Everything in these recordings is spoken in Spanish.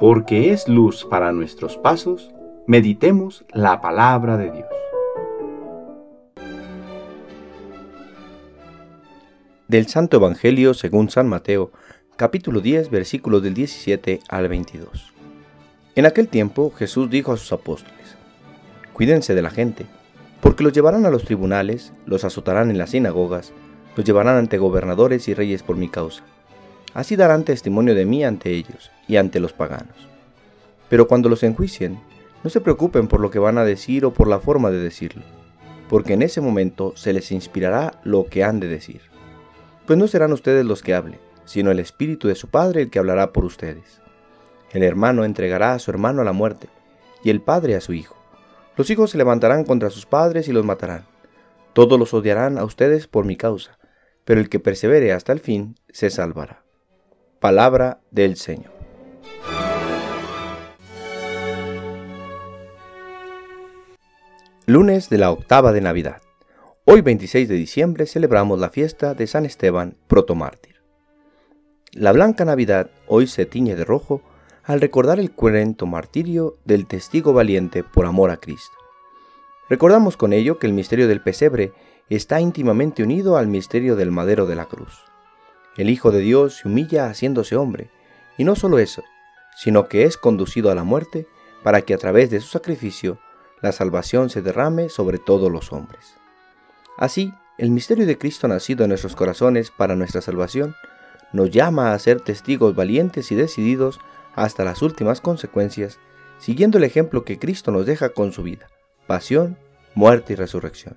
porque es luz para nuestros pasos, meditemos la palabra de Dios. Del Santo Evangelio según San Mateo, capítulo 10, versículos del 17 al 22. En aquel tiempo Jesús dijo a sus apóstoles, Cuídense de la gente, porque los llevarán a los tribunales, los azotarán en las sinagogas, los llevarán ante gobernadores y reyes por mi causa. Así darán testimonio de mí ante ellos y ante los paganos. Pero cuando los enjuicien, no se preocupen por lo que van a decir o por la forma de decirlo, porque en ese momento se les inspirará lo que han de decir. Pues no serán ustedes los que hablen, sino el Espíritu de su Padre el que hablará por ustedes. El hermano entregará a su hermano a la muerte, y el padre a su hijo. Los hijos se levantarán contra sus padres y los matarán. Todos los odiarán a ustedes por mi causa, pero el que persevere hasta el fin se salvará. Palabra del Señor. Lunes de la octava de Navidad. Hoy 26 de diciembre celebramos la fiesta de San Esteban, protomártir. La blanca Navidad hoy se tiñe de rojo al recordar el cruento martirio del testigo valiente por amor a Cristo. Recordamos con ello que el misterio del pesebre está íntimamente unido al misterio del madero de la cruz. El Hijo de Dios se humilla haciéndose hombre, y no solo eso, sino que es conducido a la muerte para que a través de su sacrificio la salvación se derrame sobre todos los hombres. Así, el misterio de Cristo nacido en nuestros corazones para nuestra salvación nos llama a ser testigos valientes y decididos hasta las últimas consecuencias, siguiendo el ejemplo que Cristo nos deja con su vida, pasión, muerte y resurrección.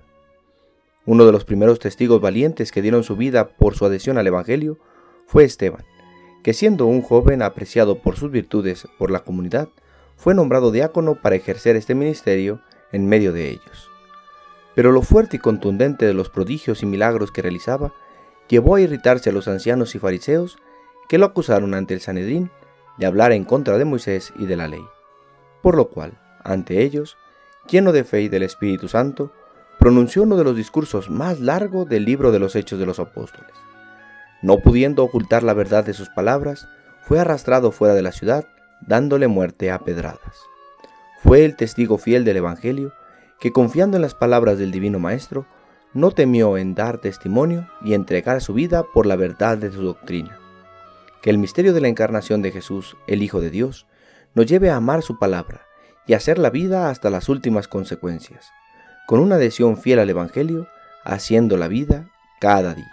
Uno de los primeros testigos valientes que dieron su vida por su adhesión al Evangelio fue Esteban, que siendo un joven apreciado por sus virtudes por la comunidad, fue nombrado diácono para ejercer este ministerio en medio de ellos. Pero lo fuerte y contundente de los prodigios y milagros que realizaba llevó a irritarse a los ancianos y fariseos que lo acusaron ante el Sanedrín de hablar en contra de Moisés y de la ley. Por lo cual, ante ellos, lleno de fe y del Espíritu Santo, pronunció uno de los discursos más largos del libro de los Hechos de los Apóstoles. No pudiendo ocultar la verdad de sus palabras, fue arrastrado fuera de la ciudad, dándole muerte a pedradas. Fue el testigo fiel del Evangelio, que confiando en las palabras del Divino Maestro, no temió en dar testimonio y entregar su vida por la verdad de su doctrina que el misterio de la encarnación de Jesús, el Hijo de Dios, nos lleve a amar su palabra y hacer la vida hasta las últimas consecuencias, con una adhesión fiel al Evangelio, haciendo la vida cada día.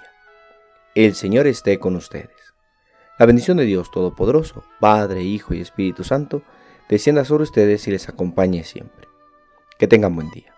El Señor esté con ustedes. La bendición de Dios Todopoderoso, Padre, Hijo y Espíritu Santo, descienda sobre ustedes y les acompañe siempre. Que tengan buen día.